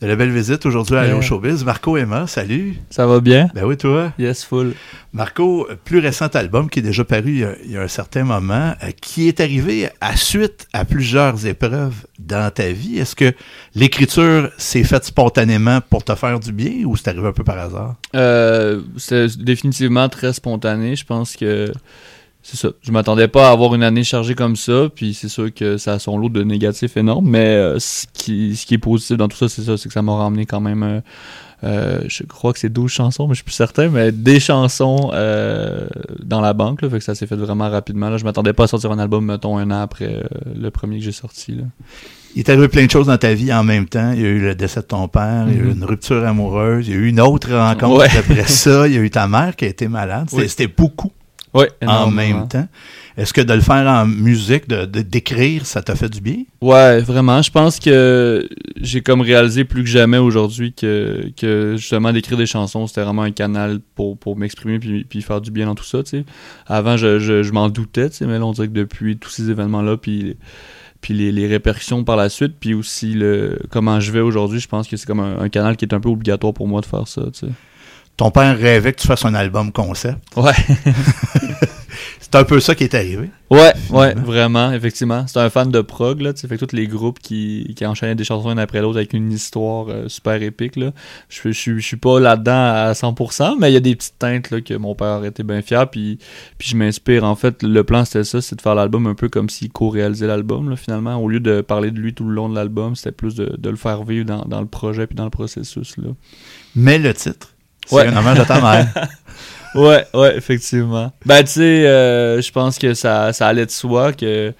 de la belle visite aujourd'hui à Allo Showbiz. Marco Emma, salut. Ça va bien? Ben oui, toi? Yes, full. Marco, plus récent album qui est déjà paru il y a, un certain moment, euh, qui est arrivé à suite à plusieurs épreuves dans ta vie. Est-ce que l'écriture s'est faite spontanément pour te faire du bien ou c'est arrivé un peu par hasard? Euh, c'est définitivement très spontané. Je pense que c'est ça. Je m'attendais pas à avoir une année chargée comme ça, puis c'est sûr que ça a son lot de négatifs énormes, mais euh, ce, qui, ce qui est positif dans tout ça, c'est ça, c'est que ça m'a ramené quand même, euh, euh, je crois que c'est 12 chansons, mais je suis plus certain, mais des chansons dans la banque, là, fait que ça s'est fait vraiment rapidement. Là. Je m'attendais pas à sortir un album, mettons, un an après le premier que j'ai sorti. Là. Il est arrivé plein de choses dans ta vie en même temps. Il y a eu le décès de ton père, il y a eu mm-hmm. une rupture amoureuse, il y a eu une autre rencontre après ça, il y a eu ta mère qui a été malade. C'était beaucoup en même temps. Est-ce que de le faire en musique, de d'écrire, ça t'a fait du bien? Ouais, vraiment. Je pense que j'ai comme réalisé plus que jamais aujourd'hui que, que justement d'écrire des chansons, c'était vraiment un canal pour, pour m'exprimer puis, puis faire du bien dans tout ça. Avant, je, je, m'en doutais, mais là, on dirait que depuis tous ces événements-là, puis puis les, les, répercussions par la suite, puis aussi le comment je vais aujourd'hui, je pense que c'est comme un, un, canal qui est un peu obligatoire pour moi de faire ça. Tu sais. Ton père rêvait que tu fasses un album concept. Ouais. c'est un peu ça qui est arrivé. Ouais, ouais, vraiment, effectivement. C'est un fan de prog, là. Tu fait tous les groupes qui, qui enchaînaient des chansons une après l'autre avec une histoire euh, super épique, là. Je, je, je suis pas là-dedans à 100%, mais il y a des petites teintes, là, que mon père était bien fier, puis, puis je m'inspire. En fait, le plan, c'était ça, c'est de faire l'album un peu comme s'il co-réalisait l'album, là, finalement. Au lieu de parler de lui tout le long de l'album, c'était plus de, de, le faire vivre dans, dans le projet puis dans le processus, là. Mais le titre c'est un hommage à ta mère. ouais, ouais, effectivement. Ben, tu sais, euh, je pense que ça, ça allait de soi que,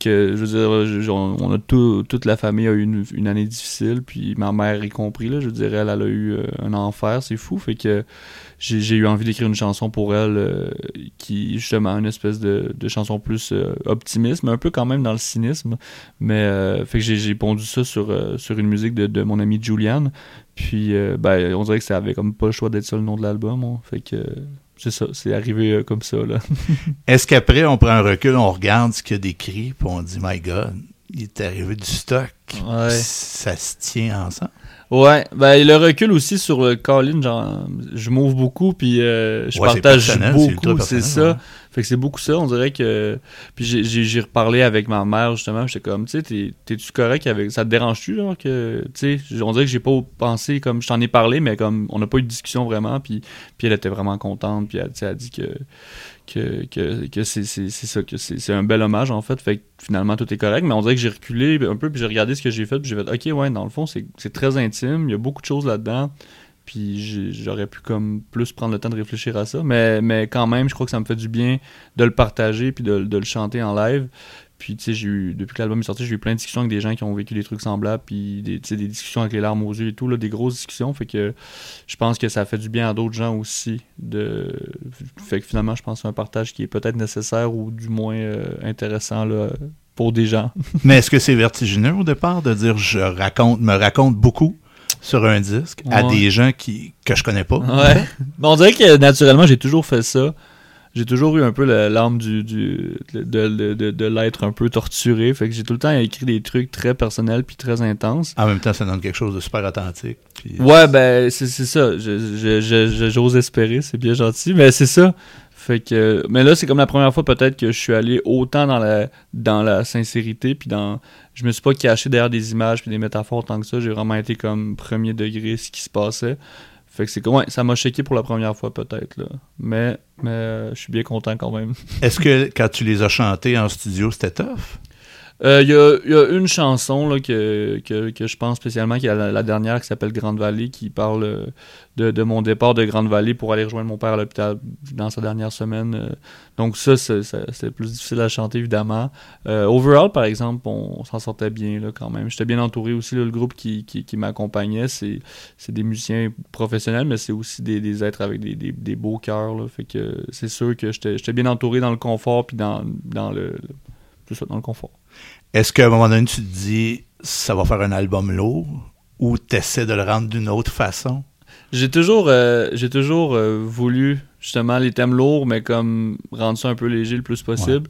que je veux dire, on, a toute la famille a eu une, année difficile, puis ma mère y compris, là, je dirais, elle, elle a eu euh, un enfer, c'est fou. Fait que j'ai eu envie d'écrire une chanson pour elle euh, qui justement une espèce de, de chanson plus euh, optimiste mais un peu quand même dans le cynisme mais euh, fait que j'ai pondu ça sur sur une musique de, de mon ami Julian puis ben on dirait que ça avait comme pas le choix d'être ça le nom de l'album hein. fait que c'est ça c'est arrivé comme ça là. Est-ce qu'après on prend un recul on regarde ce qu'il y a décrit puis on dit my god il est arrivé du stock. Ça se tient ensemble. Ouais, ben le recul aussi sur le Colin, genre je m'ouvre beaucoup puis euh, je partage beaucoup, c'est ça. Fait que c'est beaucoup ça, on dirait que puis j'ai reparlé avec ma mère justement, j'étais comme tu sais t'es-tu correct avec ça te dérange-tu genre que tu sais on dirait que j'ai pas pensé comme je t'en ai parlé mais comme on n'a pas eu de discussion vraiment puis puis elle était vraiment contente puis elle, a dit que que, que, que c'est ça, que c'est un bel hommage en fait. Fait que finalement tout est correct, mais on dirait que j'ai reculé un peu, puis j'ai regardé ce que j'ai fait, puis j'ai fait ok, ouais, dans le fond, c'est très intime, il y a beaucoup de choses là-dedans, puis j'aurais pu comme plus prendre le temps de réfléchir à ça, mais, mais quand même, je crois que ça me fait du bien de le partager, puis de, le chanter en live. Puis, tu sais, j'ai eu, depuis que l'album est sorti, j'ai eu plein de discussions avec des gens qui ont vécu des trucs semblables, puis des, des discussions avec les larmes aux yeux et tout, là, des grosses discussions. Fait que je pense que ça fait du bien à d'autres gens aussi. De... Fait que finalement, je pense que c'est un partage qui est peut-être nécessaire ou du moins euh, intéressant là, pour des gens. Mais est-ce que c'est vertigineux au départ de dire je raconte, me raconte beaucoup? Sur un disque à des gens qui, que je connais pas? Ouais. on dirait que naturellement, j'ai toujours fait ça j'ai toujours eu un peu l'âme du, du, de, de, de, de l'être un peu torturé. Fait que j'ai tout le temps écrit des trucs très personnels puis très intenses. En même temps, ça donne quelque chose de super authentique. Ouais, ben, c'est ça. J'ose espérer, c'est bien gentil, mais c'est ça. Fait que, mais là, c'est comme la première fois peut-être que je suis allé autant dans la, dans la sincérité, puis dans, je me suis pas caché derrière des images puis des métaphores tant que ça. J'ai vraiment été comme premier degré ce qui se passait. Fait que c'est ouais, ça m'a choqué pour la première fois peut-être, là. Mais, mais euh, je suis bien content quand même. Est-ce que quand tu les as chantés en studio, c'était tough? Il euh, y, a, une chanson que, je pense spécialement, qui est la, dernière, qui s'appelle Grande Vallée, qui parle euh, de, mon départ de Grande Vallée pour aller rejoindre mon père à l'hôpital dans sa dernière semaine. Euh. donc ça, c'est plus difficile à chanter, évidemment. overall, par exemple, on, s'en sortait bien quand même. J'étais bien entouré aussi. le groupe qui, m'accompagnait, c'est des musiciens professionnels, mais c'est aussi des, êtres avec des, beaux cœurs. Fait que c'est sûr que j'étais bien entouré dans le confort puis dans le, tout ça, dans le confort. Est-ce qu'à un moment donné, tu te dis, ça va faire un album lourd ou tu essaies de le rendre d'une autre façon? J'ai toujours, euh, j'ai toujours euh, voulu justement les thèmes lourds, mais comme rendre ça un peu léger le plus possible.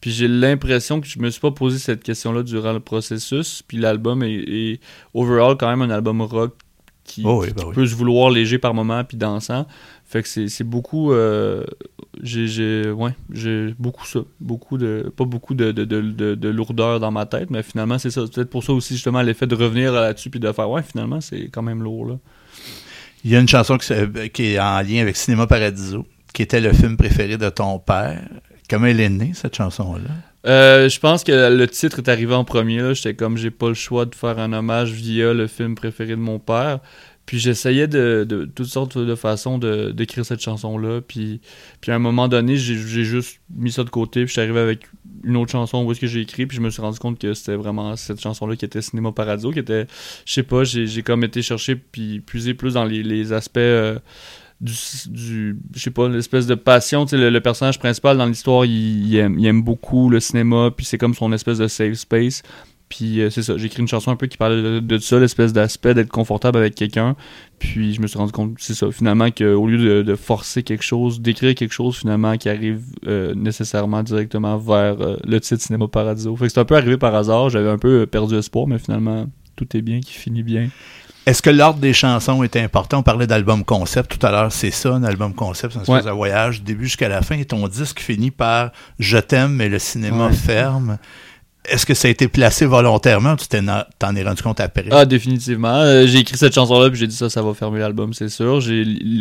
Puis j'ai l'impression que je me suis pas posé cette question-là durant le processus. Puis l'album est, overall quand même un album rock qui, oh bah peut se vouloir léger par moment puis dansant. Fait que c'est beaucoup. Euh, j'ai ouais, beaucoup ça. Beaucoup de, pas beaucoup de, de, de, de lourdeur dans ma tête, mais finalement, c'est ça. Peut-être pour ça aussi, justement, l'effet de revenir là-dessus puis de faire, ouais, finalement, c'est quand même lourd. Là. Il y a une chanson qui, qui, est en lien avec Cinéma Paradiso, qui était le film préféré de ton père. Comment elle est née, cette chanson-là? Euh, je pense que le titre est arrivé en premier. J'étais comme, j'ai pas le choix de faire un hommage via le film préféré de mon père. Puis j'essayais de, toutes sortes de façons d'écrire cette chanson-là. Puis, puis à un moment donné, j'ai juste mis ça de côté. Puis je suis arrivé avec une autre chanson où est-ce que j'ai écrit. Puis je me suis rendu compte que c'était vraiment cette chanson-là qui était Cinéma Paradiso, qui était, je sais pas, j'ai comme été chercher puis puiser plus dans les, les aspects. Euh, du, du je sais pas, l'espèce de passion. Sais, le, personnage principal dans l'histoire, il, aime, il, aime, beaucoup le cinéma, puis c'est comme son espèce de safe space. Puis euh, c'est ça, j'ai écrit une chanson un peu qui parlait de, ça, l'espèce d'aspect d'être confortable avec quelqu'un. Puis je me suis rendu compte, c'est ça, finalement, qu'au lieu de, forcer quelque chose, d'écrire quelque chose, finalement, qui arrive euh, nécessairement directement vers euh, le titre Cinéma Paradiso. Fait que c'est un peu arrivé par hasard, j'avais un peu perdu espoir, mais finalement, tout est bien, qui finit bien. Est-ce que l'ordre des chansons était important? On parlait d'album concept tout à l'heure. C'est ça, un album concept, c'est un espèce de voyage du début jusqu'à la fin. Et ton disque finit par Je t'aime, mais le cinéma ferme. Est-ce que ça a été placé volontairement tu t'en es rendu compte après? Ah, définitivement. Euh, j'ai écrit cette chanson-là, puis j'ai dit ça, ça va fermer l'album, c'est sûr.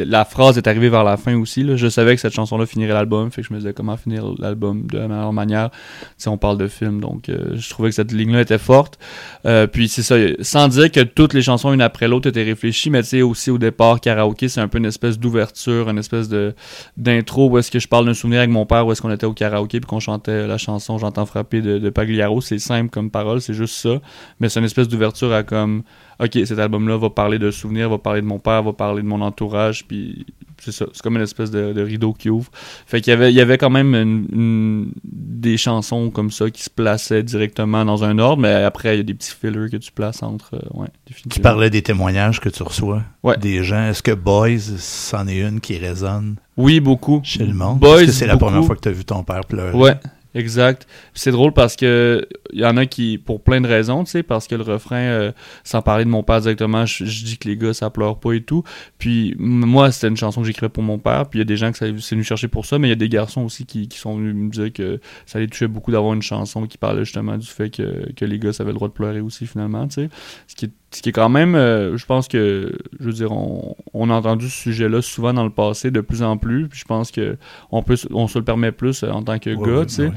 La phrase est arrivée vers la fin aussi. Je savais que cette chanson-là finirait l'album, fait que je me disais comment finir l'album de la meilleure manière. Si on parle de film, donc euh, je trouvais que cette ligne-là était forte. Euh, puis c'est ça, sans dire que toutes les chansons une après l'autre étaient réfléchies, mais tu sais, aussi au départ, karaoké, c'est un peu une espèce d'ouverture, une espèce de d'intro où est-ce que je parle d'un souvenir avec mon père, où est-ce qu'on était au karaoké, puis qu'on chantait la chanson J'entends frapper de, de Pagliaro c'est simple comme parole, c'est juste ça. Mais c'est une espèce d'ouverture à comme, ok, cet album-là va parler de souvenirs, va parler de mon père, va parler de mon entourage, puis c'est ça. C'est comme une espèce de, rideau qui ouvre. Fait qu'il y avait, il y avait quand même des chansons comme ça qui se plaçaient directement dans un ordre, mais après, il y a des petits fillers que tu places entre. Euh, ouais, Tu parlais des témoignages que tu reçois des gens. Est-ce que Boys, c'en est une qui résonne? Oui, beaucoup. Chez le monde? Boys, Est-ce que c'est la première fois que tu as vu ton père pleurer? Ouais, Exact. C'est drôle parce que il y en a qui, pour plein de raisons, tu sais, parce que le refrain, euh, sans parler de mon père directement, je, dis que les gars, ça pleure pas et tout. Puis moi, c'était une chanson que j'écrivais pour mon père. Puis il y a des gens qui sont venus chercher pour ça, mais il y a des garçons aussi qui, sont venus me dire que ça les touchait beaucoup d'avoir une chanson qui parlait justement du fait que, que les gars avaient le droit de pleurer aussi finalement, tu sais. Ce qui ce qui est quand même, euh, je pense que, je veux dire, on, a entendu ce sujet-là souvent dans le passé, de plus en plus. Puis je pense que on peut, on se le permet plus euh, en tant que gars, tu sais.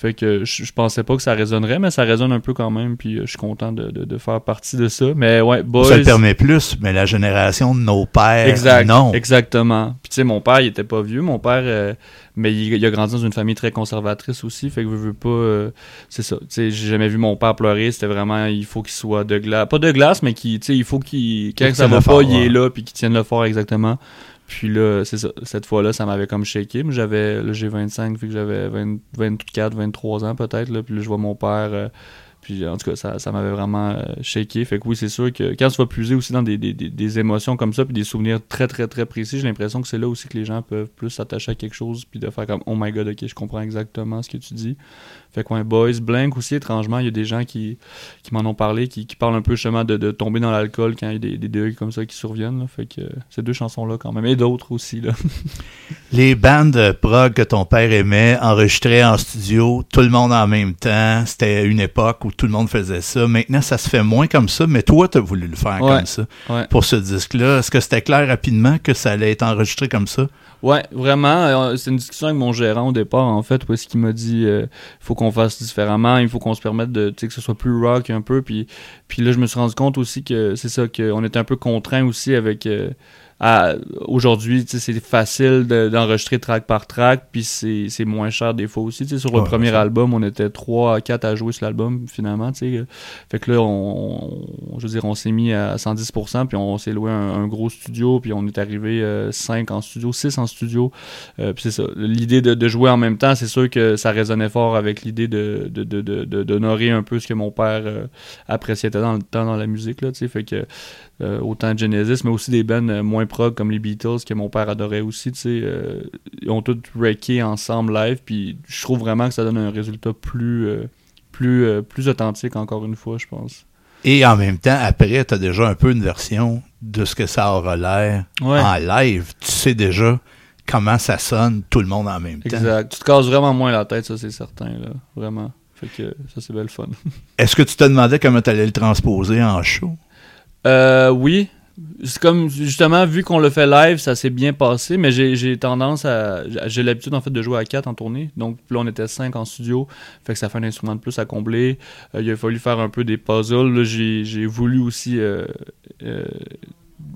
Fait que je, pensais pas que ça résonnerait, mais ça résonne un peu quand même, puis euh, je suis content de, faire partie de ça. Mais ouais, boys... Ça le permet plus, mais la génération de nos pères, exact, non. Exactement. Puis tu sais, mon père, il était pas vieux, mon père, euh, mais il, a grandi dans une famille très conservatrice aussi, fait que je veux pas... Euh, c'est ça, tu sais, j'ai jamais vu mon père pleurer, c'était vraiment, il faut qu'il soit de glace, pas de glace, mais qui, tu sais, il faut qu'il, quand ça va pas, il est là, puis qu'il tienne le fort exactement. Puis là, c'est ça. Cette fois-là, ça m'avait comme shaké. Mais j'avais, j'ai 25, vu que j'avais 24, 23 ans peut-être. Là, puis là, je vois mon père. Puis en tout cas, ça, ça m'avait vraiment euh, shaké. Fait que oui, c'est sûr que quand tu vas puiser aussi dans des, des, des, émotions comme ça, puis des souvenirs très, très, très précis, j'ai l'impression que c'est là aussi que les gens peuvent plus s'attacher à quelque chose, puis de faire comme Oh my god, ok, je comprends exactement ce que tu dis. Fait que Boys, Blank aussi, étrangement, il y a des gens qui, qui m'en ont parlé, qui, qui, parlent un peu justement de, de tomber dans l'alcool quand il y a des, des deuils comme ça qui surviennent. Fait que ces deux chansons-là quand même, et d'autres aussi. Là. Les bandes prog que ton père aimait, enregistrées en studio, tout le monde en même temps, c'était une époque où tout le monde faisait ça. Maintenant, ça se fait moins comme ça, mais toi, tu as voulu le faire comme ça pour ce disque-là. Est-ce que c'était clair rapidement que ça allait être enregistré comme ça? Ouais, vraiment. Euh, c'est une discussion avec mon gérant au départ, en fait, parce qu'il m'a dit euh, il faut qu'on fasse différemment, il faut qu'on se permette de, que ce soit plus rock un peu. Puis, puis là, je me suis rendu compte aussi que c'est ça, qu'on était un peu contraint aussi avec. Euh, aujourd'hui, c'est facile d'enregistrer track par track, puis c'est moins cher des fois aussi. Sur le premier album, on était 3 à 4 à jouer sur l'album finalement. T'sais. Fait que là, on, je veux dire, on s'est mis à 110%, puis on s'est loué un, gros studio, puis on est arrivé 5 euh, en studio, 6 en studio. Euh, puis c'est ça. L'idée de, jouer en même temps, c'est sûr que ça résonnait fort avec l'idée de, d'honorer un peu ce que mon père euh, appréciait dans le temps dans la musique. Là, fait que autant de Genesis, mais aussi des bands moins prog comme les Beatles, que mon père adorait aussi, tu sais, euh, ils ont tous wrecké ensemble live, puis je trouve vraiment que ça donne un résultat plus, euh, plus, plus authentique, encore une fois, je pense. Et en même temps, après, tu as déjà un peu une version de ce que ça aura l'air en live. Tu sais déjà comment ça sonne, tout le monde en même temps. Exact. Tu te casses vraiment moins la tête, ça, c'est certain, là. Vraiment. Fait que ça, c'est belle fun. Est-ce que tu te demandais comment tu allais le transposer en show? Euh, oui. C'est comme, justement, vu qu'on le fait live, ça s'est bien passé, mais j'ai tendance à. J'ai l'habitude, en fait, de jouer à 4 en tournée. Donc, là, on était 5 en studio. Fait que ça fait un instrument de plus à combler. Euh, il a fallu faire un peu des puzzles. J'ai voulu aussi. Euh, euh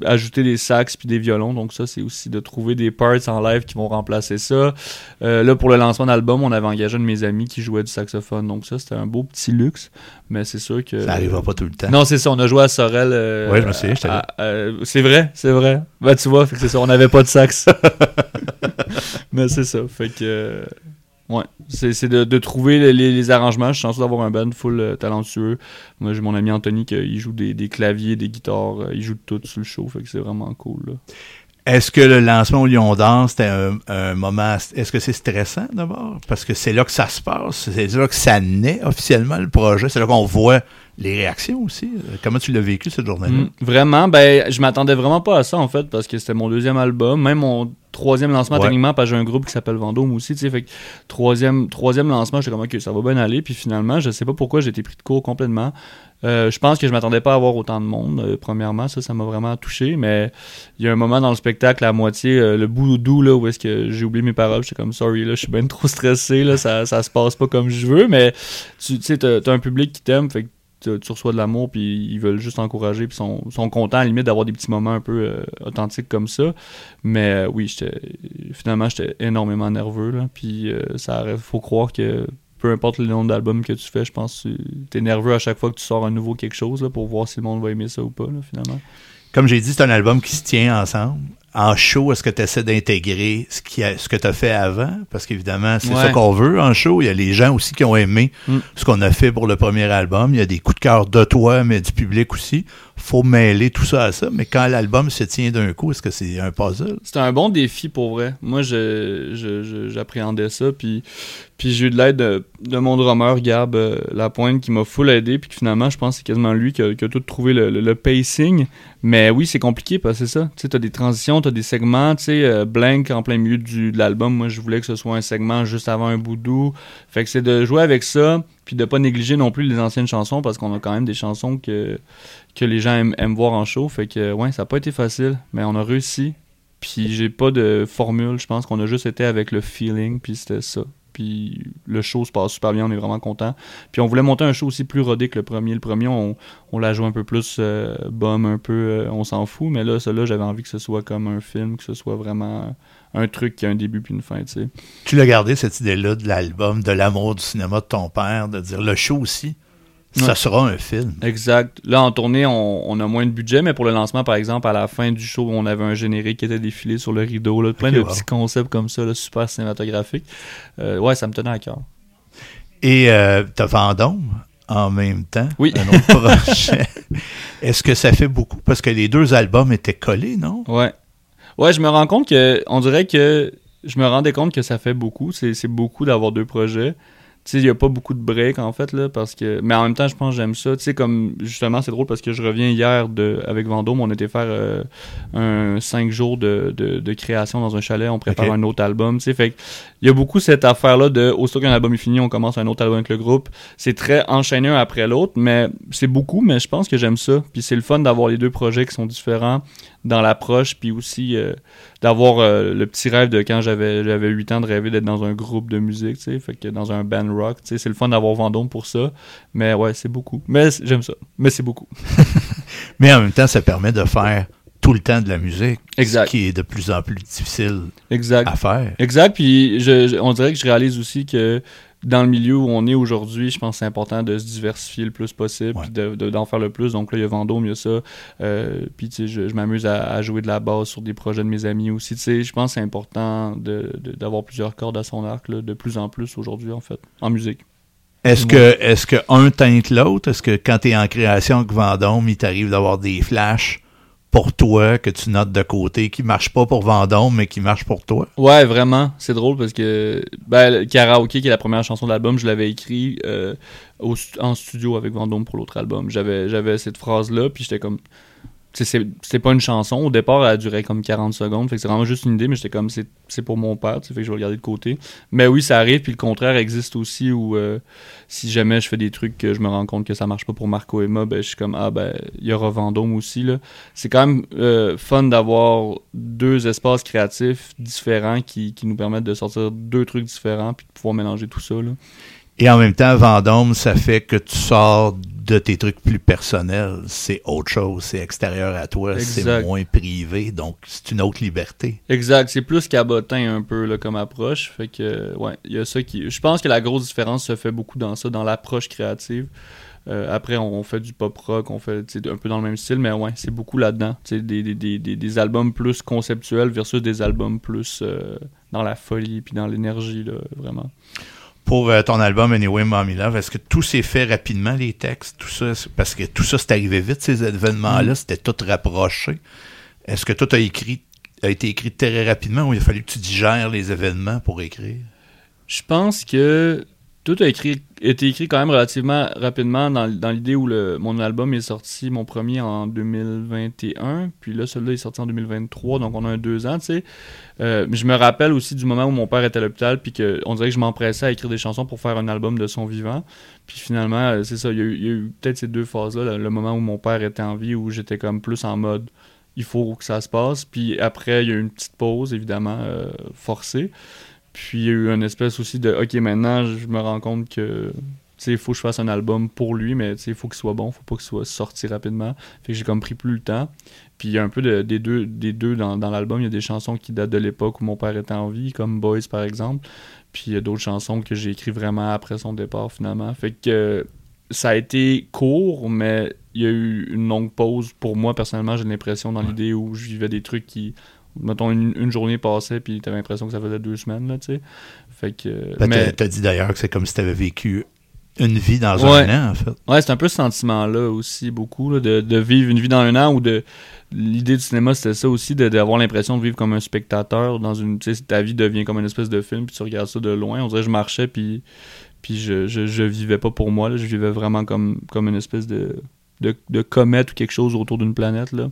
ajouter des sax puis des violons. Donc ça, c'est aussi de trouver des parts en live qui vont remplacer ça. Euh, là, pour le lancement d'album, on avait engagé un de mes amis qui jouait du saxophone. Donc ça, c'était un beau petit luxe. Mais c'est sûr que... Ça n'arrivera pas tout le temps. Non, c'est ça. On a joué à Sorel. Euh, oui, je me souviens. Euh, c'est vrai, c'est vrai. Ben, tu vois, c'est ça. On n'avait pas de sax. mais c'est ça. Fait que... Ouais, c'est de, trouver les, arrangements. Je suis chanceux d'avoir un band full euh, talentueux. Moi, j'ai mon ami Anthony qui joue des, claviers, des guitares. Euh, il joue tout sur le show, fait que c'est vraiment cool. Est-ce que le lancement au Lyon Dance, c'était un, moment. Est-ce que c'est stressant d'abord? Parce que c'est là que ça se passe. C'est là que ça naît officiellement, le projet. C'est là qu'on voit les réactions aussi. Comment tu l'as vécu cette journée-là? Mm, vraiment, ben, je m'attendais vraiment pas à ça en fait, parce que c'était mon deuxième album. Même mon troisième lancement techniquement parce que j'ai un groupe qui s'appelle Vendôme aussi tu sais fait que troisième troisième lancement j'étais comme ok ça va bien aller puis finalement je sais pas pourquoi j'ai été pris de court complètement. Euh, je pense que je m'attendais pas à avoir autant de monde euh, premièrement ça ça m'a vraiment touché mais il y a un moment dans le spectacle à moitié euh, le bout doux là où est-ce que j'ai oublié mes paroles j'étais comme sorry là je suis bien trop stressé là ça ça se passe pas comme je veux mais tu sais t'as, as un public qui t'aime fait que tu reçois de l'amour, puis ils veulent juste encourager, puis sont, sont contents à la limite d'avoir des petits moments un peu euh, authentiques comme ça. Mais euh, oui, finalement, j'étais énormément nerveux, là, puis euh, ça faut croire que peu importe le nombre d'albums que tu fais, je pense que tu es nerveux à chaque fois que tu sors un nouveau quelque chose là, pour voir si le monde va aimer ça ou pas, finalement. Comme j'ai dit, c'est un album qui se tient ensemble en show, est-ce que tu essaies d'intégrer ce, qui a, ce que tu as fait avant? Parce qu'évidemment, c'est ça qu'on veut en show. Il y a les gens aussi qui ont aimé mm. ce qu'on a fait pour le premier album. Il y a des coups de cœur de toi, mais du public aussi. faut mêler tout ça à ça. Mais quand l'album se tient d'un coup, est-ce que c'est un puzzle? C'est un bon défi pour vrai. Moi, j'appréhendais ça. Puis, puis j'ai eu de l'aide de, mon drummer, Gab euh, Lapointe, qui m'a full aidé. Puis finalement, je pense que c'est quasiment lui qui a, tout trouvé le, pacing. Mais oui, c'est compliqué parce que c'est ça. Tu sais, as des transitions, tu as des segments. Tu sais, euh, Blank en plein milieu du, de l'album, moi, je voulais que ce soit un segment juste avant un bout doux. Fait que c'est de jouer avec ça, puis de pas négliger non plus les anciennes chansons parce qu'on a quand même des chansons que, que les gens aiment, voir en show. Fait que, ouais, ça n'a pas été facile, mais on a réussi. Puis j'ai pas de formule, je pense qu'on a juste été avec le feeling, puis c'était ça. Puis le show se passe super bien, on est vraiment content. Puis on voulait monter un show aussi plus rodé que le premier. Le premier, on, on l'a joué un peu plus euh, bum, un peu, euh, on s'en fout. Mais là, celui-là, j'avais envie que ce soit comme un film, que ce soit vraiment un truc qui a un début puis une fin, tu sais. Tu l'as gardé, cette idée-là de l'album, de l'amour du cinéma de ton père, de dire le show aussi, ça sera un film. Exact. Là, en tournée, on, a moins de budget, mais pour le lancement, par exemple, à la fin du show, on avait un générique qui était défilé sur le rideau, là, plein de petits concepts comme ça, super cinématographiques. Euh, ouais, ça me tenait à cœur. Et euh, t'as Vendôme en même temps, oui. un autre projet. Est-ce que ça fait beaucoup? Parce que les deux albums étaient collés, non? Ouais. Ouais, je me rends compte que, on dirait que, je me rendais compte que ça fait beaucoup. C'est beaucoup d'avoir deux projets il n'y a pas beaucoup de break en fait, là, parce que. Mais en même temps, je pense que j'aime ça. Tu sais, comme justement, c'est drôle parce que je reviens hier de avec Vendôme, on était faire euh, un cinq jours de, de, création dans un chalet, on prépare un autre album. Tu sais, fait il y a beaucoup cette affaire-là de aussitôt qu'un album est fini, on commence un autre album avec le groupe. C'est très enchaîné un après l'autre, mais c'est beaucoup, mais je pense que j'aime ça. Puis c'est le fun d'avoir les deux projets qui sont différents dans l'approche, puis aussi euh, d'avoir euh, le petit rêve de quand j'avais j'avais 8 ans de rêver d'être dans un groupe de musique, tu sais, fait que dans un band rock, tu sais, c'est le fun d'avoir Vendôme pour ça, mais ouais, c'est beaucoup. Mais j'aime ça, mais c'est beaucoup. mais en même temps, ça permet de faire tout le temps de la musique, exact. ce qui est de plus en plus difficile exact. à faire. Exact, puis je, on dirait que je réalise aussi que dans le milieu où on est aujourd'hui, je pense que c'est important de se diversifier le plus possible, puis d'en de, faire le plus. Donc là, il y a Vendôme, il y a ça. Euh, puis tu sais, je, m'amuse à, jouer de la basse sur des projets de mes amis aussi. Tu sais, je pense que c'est important d'avoir plusieurs cordes à son arc, de plus en plus aujourd'hui, en fait, en musique. Est-ce que, est-ce que un teinte l'autre? Est-ce que quand tu es en création avec Vendôme, il t'arrive d'avoir des flashs? Pour toi, que tu notes de côté, qui marche pas pour Vendôme, mais qui marche pour toi? Ouais, vraiment. C'est drôle parce que ben, Karaoke, qui est la première chanson de l'album, je l'avais écrit euh, en studio avec Vendôme pour l'autre album. J'avais, j'avais cette phrase-là, puis j'étais comme c'est pas une chanson. Au départ, elle durait comme 40 secondes. Fait que c'est vraiment juste une idée, mais j'étais comme c'est pour mon père, que je vais regarder de côté. Mais oui, ça arrive, puis le contraire existe aussi où euh, si jamais je fais des trucs que je me rends compte que ça marche pas pour Marco Emma, ben je suis comme ah ben il y aura Vendôme aussi là. C'est quand même euh, fun d'avoir deux espaces créatifs différents qui, qui, nous permettent de sortir deux trucs différents puis de pouvoir mélanger tout ça là. Et en même temps, Vendôme, ça fait que tu sors de tes trucs plus personnels. C'est autre chose, c'est extérieur à toi, c'est moins privé, donc c'est une autre liberté. Exact, c'est plus cabotin un peu là, comme approche. Fait que, ouais, il y a ça qui. Je pense que la grosse différence se fait beaucoup dans ça, dans l'approche créative. Euh, après, on fait du pop rock, on fait un peu dans le même style, mais ouais, c'est beaucoup là-dedans. Des, des, des, des, albums plus conceptuels versus des albums plus euh, dans la folie puis dans l'énergie, vraiment pour euh, ton album Anyway Mommy Love, est-ce que tout s'est fait rapidement, les textes, tout ça? Parce que tout ça, c'est arrivé vite, ces événements-là, mm. c'était tout rapproché. Est-ce que tout a, écrit, a été écrit très rapidement ou il a fallu que tu digères les événements pour écrire? Je pense que tout a écrit, été écrit quand même relativement rapidement dans, dans l'idée où le, mon album est sorti, mon premier en 2021, puis là, celui-là est sorti en 2023, donc on a un deux ans, tu sais. Euh, je me rappelle aussi du moment où mon père était à l'hôpital, puis qu'on dirait que je m'empressais à écrire des chansons pour faire un album de son vivant. Puis finalement, euh, c'est ça, il y a eu, eu peut-être ces deux phases-là, le moment où mon père était en vie, où j'étais comme plus en mode il faut que ça se passe. Puis après, il y a eu une petite pause, évidemment, euh, forcée. Puis il y a eu une espèce aussi de OK, maintenant, je me rends compte que il faut que je fasse un album pour lui, mais il faut qu'il soit bon, faut pas qu'il soit sorti rapidement. Fait que j'ai comme pris plus le temps. Puis il y a un peu des deux, des deux dans, l'album. Il y a des chansons qui datent de l'époque où mon père était en vie, comme Boys par exemple. Puis il y a d'autres chansons que j'ai écrites vraiment après son départ finalement. Fait que ça a été court, mais il y a eu une longue pause. Pour moi, personnellement, j'ai l'impression dans l'idée où je vivais des trucs qui mettons, une, journée passait, puis t'avais l'impression que ça faisait deux semaines, là, tu sais. Fait que. Ben, mais... T'as dit d'ailleurs que c'est comme si t'avais vécu une vie dans un an, en fait. Ouais, c'est un peu ce sentiment-là aussi, beaucoup, là, de, de, vivre une vie dans un an ou de. L'idée du cinéma, c'était ça aussi, d'avoir l'impression de vivre comme un spectateur dans une. Tu sais, ta vie devient comme une espèce de film, puis tu regardes ça de loin. On dirait que je marchais, puis, puis je, je, je vivais pas pour moi, là, je vivais vraiment comme, comme une espèce de, de, de comète ou quelque chose autour d'une planète, là.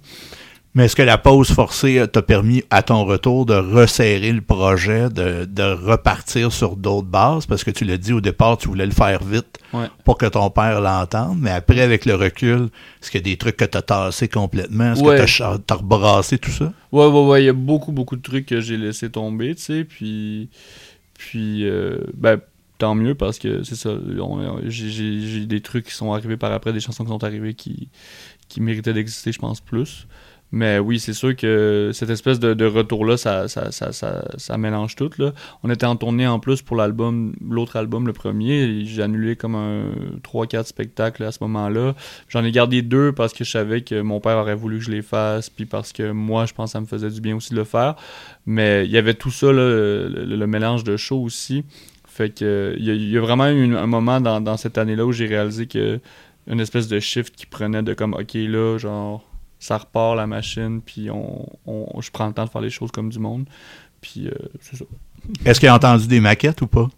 Mais est-ce que la pause forcée t'a permis, à ton retour, de resserrer le projet, de, de repartir sur d'autres bases? Parce que tu l'as dit au départ, tu voulais le faire vite pour que ton père l'entende. Mais après, avec le recul, est-ce qu'il y a des trucs que t'as tassé complètement? Est-ce que t'as as rebrassé tout ça? Ouais, ouais, ouais. Il y a beaucoup, beaucoup de trucs que j'ai laissé tomber, tu sais. Puis, puis euh, ben, tant mieux parce que c'est ça. J'ai des trucs qui sont arrivés par après, des chansons qui sont arrivées qui, qui méritaient d'exister, je pense, plus. Mais oui, c'est sûr que cette espèce de, retour-là, ça, ça, ça, ça, mélange tout. Là. On était en tournée en plus pour l'album, l'autre album, le premier. J'ai annulé comme un 3-4 spectacles à ce moment-là. J'en ai gardé deux parce que je savais que mon père aurait voulu que je les fasse, puis parce que moi, je pense que ça me faisait du bien aussi de le faire. Mais il y avait tout ça, le, mélange de show aussi. Fait que il y, a vraiment eu un moment dans, dans cette année-là où j'ai réalisé que une espèce de shift qui prenait de comme ok là genre ça repart la machine, puis on, je prends le temps de faire les choses comme du monde. Puis euh, c'est ça. Est-ce qu'il a entendu des maquettes ou pas?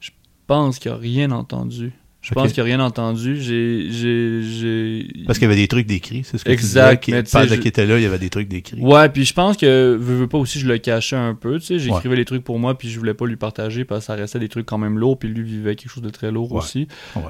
Je pense qu'il n'a rien entendu. Je pense qu'il n'y a rien entendu. J'ai, j'ai, Parce qu'il y avait des trucs décrits, c'est ce que exact, tu disais. Pendant qu'il était là, il y avait des trucs décrits. Ouais, puis je pense que, veux, veux pas aussi, je le cachais un peu, tu sais. J'écrivais les trucs pour moi, puis je voulais pas lui partager parce que ça restait des trucs quand même lourds, puis lui vivait quelque chose de très lourd aussi.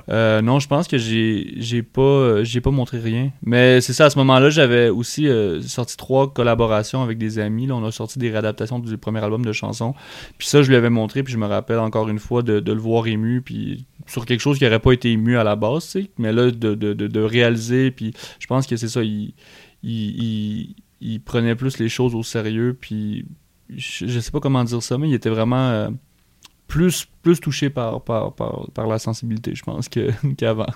Euh, non, je pense que j'ai, j'ai pas, j'ai pas montré rien. Mais c'est ça, à ce moment-là, j'avais aussi euh, sorti trois collaborations avec des amis. Là, on a sorti des réadaptations du premier album de chansons. Puis ça, je lui avais montré, puis je me rappelle encore une fois de, de le voir ému, puis sur quelque chose qui aurait pas été ému à la base, sais, mais là, de, de, de, réaliser, puis je pense que c'est ça, il, il, il, prenait plus les choses au sérieux, puis je, sais pas comment dire ça, mais il était vraiment euh, plus, plus touché par, par, par, par la sensibilité, je pense, qu'avant.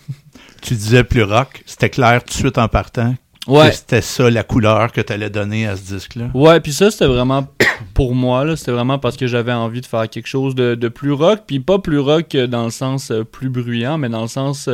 tu disais plus rock, c'était clair tout de suite en partant Ouais. C'était ça la couleur que tu allais donner à ce disque-là. Ouais, puis ça, c'était vraiment pour moi, là, c'était vraiment parce que j'avais envie de faire quelque chose de, plus rock, puis pas plus rock dans le sens euh, plus bruyant, mais dans le sens.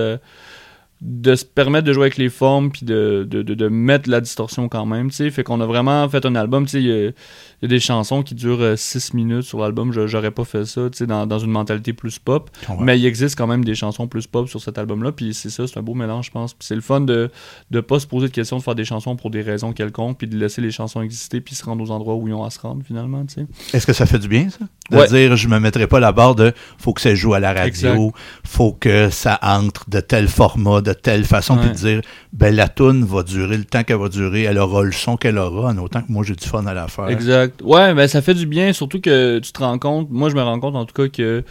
De se permettre de jouer avec les formes puis de, de, de, mettre la distorsion quand même, tu sais. Fait qu'on a vraiment fait un album, tu sais, il y, a des chansons qui durent 6 euh, minutes sur l'album, j'aurais pas fait ça, tu sais, dans, dans, une mentalité plus pop. Mais il existe quand même des chansons plus pop sur cet album-là, puis c'est ça, c'est un beau mélange, je pense. Puis c'est le fun de de pas se poser de questions, de faire des chansons pour des raisons quelconques, puis de laisser les chansons exister, puis se rendre aux endroits où ils ont à se rendre, finalement, tu sais. Est-ce que ça fait du bien, ça? De dire, je me mettrai pas la barre de faut que ça joue à la radio, faut que ça entre de tel format, de telle façon, puis de dire, ben la toune va durer le temps qu'elle va durer, elle aura le son qu'elle aura, en autant que moi j'ai du fun à la faire. Exact. Ouais, ben ça fait du bien, surtout que tu te rends compte, moi je me rends compte en tout cas que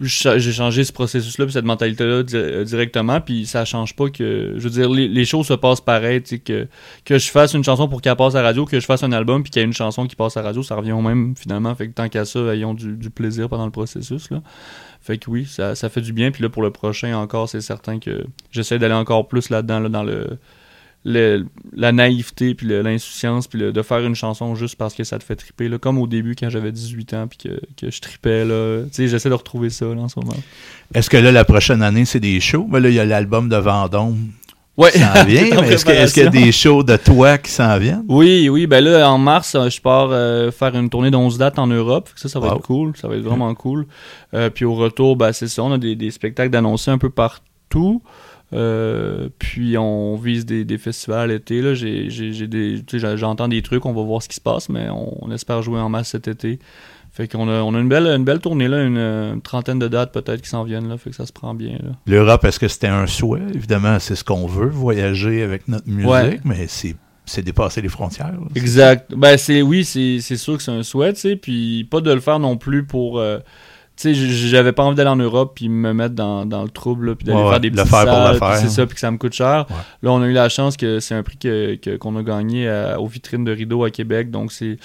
j'ai changé ce processus-là, cette mentalité-là euh, directement, puis ça change pas que, je veux dire, les, choses se passent pareil, que, que je fasse une chanson pour qu'elle passe à la radio, que je fasse un album, puis qu'il y ait une chanson qui passe à la radio, ça revient au même finalement, fait que tant qu'à ça, ayons du, du, plaisir pendant le processus, là. Fait que oui, ça, ça fait du bien, puis là, pour le prochain encore, c'est certain que j'essaie d'aller encore plus là-dedans, là, dans le la naïveté, puis l'insouciance, puis de faire une chanson juste parce que ça te fait triper, là, comme au début quand j'avais 18 ans, puis que, que, je tripais. Là. J'essaie de retrouver ça là, en ce moment. Est-ce que là, la prochaine année, c'est des shows? Ben là, il y a l'album de Vendôme. Ouais. Est-ce qu'il y a des shows de toi qui s'en viennent? Oui, oui. Ben là, en mars, je pars euh, faire une tournée d'11 dates en Europe. Ça, ça va être cool. Ça va être vraiment cool. Euh, puis au retour, ben, c'est ça. On a des, des spectacles d'annoncer un peu partout. Euh, puis on vise des, des festivals l'été. Des, j'entends des trucs, on va voir ce qui se passe, mais on, espère jouer en masse cet été. Fait qu'on a, on a une belle, une belle tournée là, une, trentaine de dates peut-être qui s'en viennent là, fait que ça se prend bien. L'Europe, est-ce que c'était un souhait? Évidemment, c'est ce qu'on veut, voyager avec notre musique, mais c'est c'est dépasser les frontières. exact. Ben c'est oui, c'est, sûr que c'est un souhait, tu sais, puis pas de le faire non plus pour euh, tu sais, j'avais pas envie d'aller en Europe puis me mettre dans, dans le trouble puis d'aller faire des petits salles, c'est ça puis que ça me coûte cher. Là, on a eu la chance que c'est un prix que qu'on a gagné aux vitrines de rideau à Québec. Donc c'est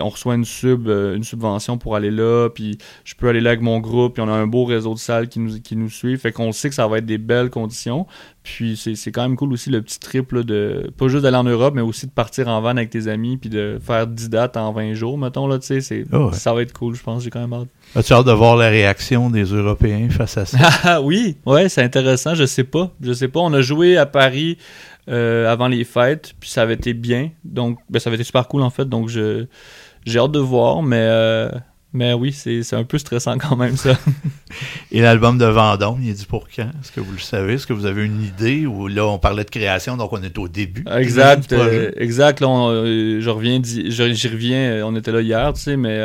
on reçoit une sub euh, une subvention pour aller là puis je peux aller là avec mon groupe puis on a un beau réseau de salles qui nous qui nous suivent. Fait qu'on sait que ça va être des belles conditions. Puis c'est quand même cool aussi le petit trip de pas juste d'aller en Europe, mais aussi de partir en van avec tes amis puis de faire 10 dates en 20 jours, mettons là, tu sais, ah ça va être cool, je pense, j'ai quand même hâte. As-tu hâte de voir la réaction des Européens face à ça? Ah oui, ouais, c'est intéressant, je sais pas. Je sais pas. On a joué à Paris euh, avant les fêtes, puis ça avait été bien. Donc ben, ça avait été super cool en fait. Donc je j'ai hâte de voir, mais euh, mais oui, c'est un peu stressant quand même, ça. Et l'album de Vendôme, il est dit pour quand? Est-ce que vous le savez? Est-ce que vous avez une idée? Ou là, on parlait de création, donc on est au début. Exact. Euh, exact. Là, euh, je reviens, j'y reviens, euh, on était là hier, tu sais, mais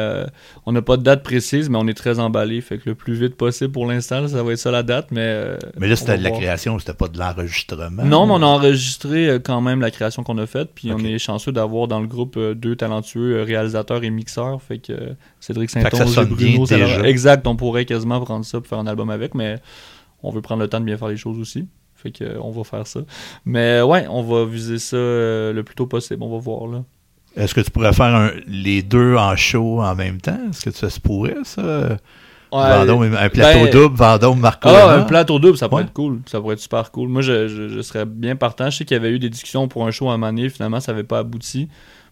on n'a pas de date précise, mais on est très emballé. Fait que le plus vite possible pour l'instant, ça va être ça la date, mais. mais là, c'était de la création, c'était pas de l'enregistrement. Non, mais on a enregistré quand même la création qu'on a faite, puis on est chanceux d'avoir dans le groupe deux talentueux réalisateurs et mixeurs. Fait que Cédric Exact, on pourrait quasiment prendre ça pour faire un album avec, mais on veut prendre le temps de bien faire les choses aussi. Fait que on va faire ça. Mais ouais, on va viser ça euh, le plus tôt possible. On va voir là. Est-ce que tu pourrais faire les deux en show en même temps? Est-ce que ça se pourrait, ça? Vendôme, un plateau ben, double, Vendôme, Marco. Ah, un plateau double, ça pourrait être cool. Ça pourrait être super cool. Moi, je, serais bien partant. Je sais qu'il y avait eu des discussions pour un show à un moment Finalement, ça n'avait pas abouti.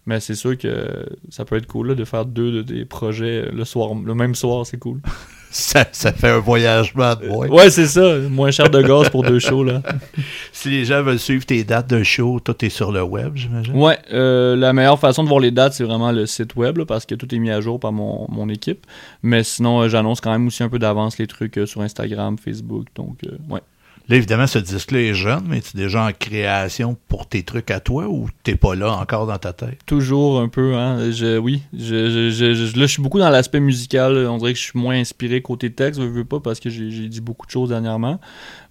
Mais c'est sûr que ça peut être cool de faire deux de des projets le soir, le même soir, c'est cool. ça, ça, fait un voyagement de moins. Ouais, c'est ça. Moins cher de gaz pour deux shows. Là. si les gens veulent suivre tes dates de show, tout est sur le web, j'imagine? Ouais, euh, la meilleure façon de voir les dates, c'est vraiment le site web parce que tout est mis à jour par mon, mon équipe. Mais sinon, euh, j'annonce quand même aussi un peu d'avance les trucs euh, sur Instagram, Facebook. Donc, ouais. Là, évidemment, ce disque-là est jeune, mais tu es déjà en création pour tes trucs à toi ou t'es pas là encore dans ta tête? Toujours un peu, hein. Je, oui. Je, je, là, je suis beaucoup dans l'aspect musical. On dirait que je suis moins inspiré côté texte, je veux pas, parce que j'ai dit beaucoup de choses dernièrement.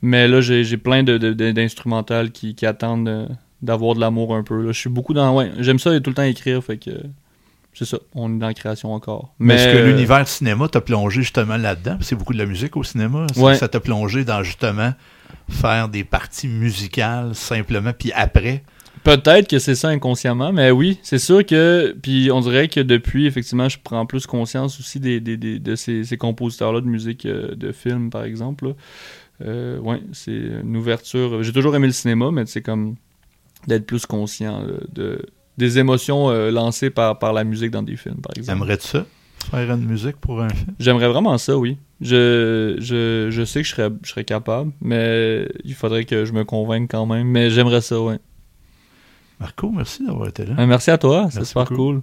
Mais là, j'ai plein d'instrumentales qui, qui attendent d'avoir de l'amour un peu. Je suis beaucoup dans. Ouais, j'aime ça tout le temps écrire, fait que c'est ça, on est dans la création encore. Mais, est-ce que euh, l'univers cinéma t'a plongé justement là-dedans? C'est beaucoup de la musique au cinéma. Ça t'a plongé dans justement faire des parties musicales simplement, puis après? Peut-être que c'est ça inconsciemment, mais oui, c'est sûr que. Puis on dirait que depuis, effectivement, je prends plus conscience aussi des, de ces, compositeurs-là de musique euh, de film, par exemple. Euh, oui, c'est une ouverture. J'ai toujours aimé le cinéma, mais c'est comme d'être plus conscient de, des émotions euh, lancées par, par la musique dans des films, par exemple. Aimerais-tu ça? Faire une musique pour un film? J'aimerais vraiment ça, oui. Je, je, je sais que je serais, je serais capable, mais il faudrait que je me convainque quand même. Mais j'aimerais ça, oui. Marco, merci d'avoir été là. Ben, merci à toi, c'est super cool.